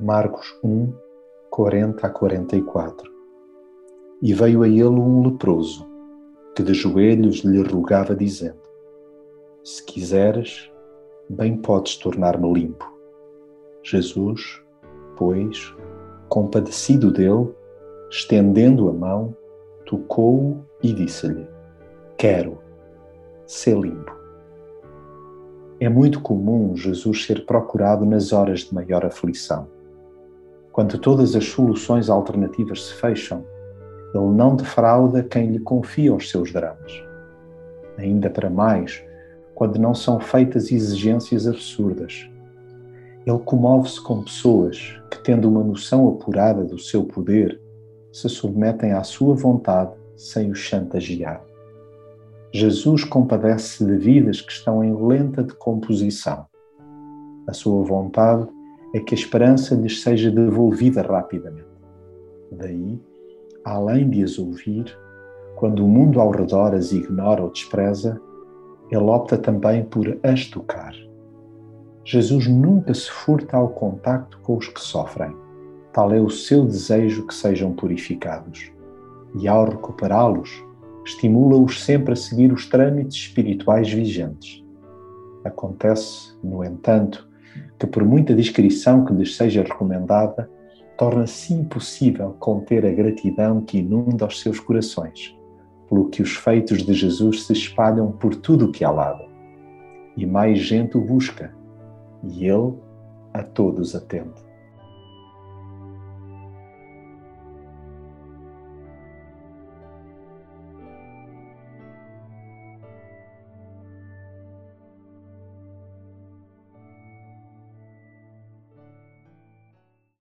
Marcos 1, 40 a 44 E veio a ele um leproso, que de joelhos lhe rogava, dizendo: Se quiseres, bem podes tornar-me limpo. Jesus, pois, compadecido dele, estendendo a mão, tocou-o e disse-lhe: Quero, ser limpo. É muito comum Jesus ser procurado nas horas de maior aflição quando todas as soluções alternativas se fecham, ele não defrauda quem lhe confia os seus dramas. Ainda para mais, quando não são feitas exigências absurdas. Ele comove-se com pessoas que, tendo uma noção apurada do seu poder, se submetem à sua vontade sem os chantagear. Jesus compadece-se de vidas que estão em lenta decomposição. A sua vontade é que a esperança lhes seja devolvida rapidamente. Daí, além de as ouvir, quando o mundo ao redor as ignora ou despreza, ele opta também por as tocar. Jesus nunca se furta ao contacto com os que sofrem. Tal é o seu desejo que sejam purificados. E ao recuperá-los, estimula-os sempre a seguir os trâmites espirituais vigentes. Acontece, no entanto, que, por muita discrição que lhes seja recomendada, torna-se impossível conter a gratidão que inunda os seus corações, pelo que os feitos de Jesus se espalham por tudo o que há lado. E mais gente o busca, e ele a todos atende.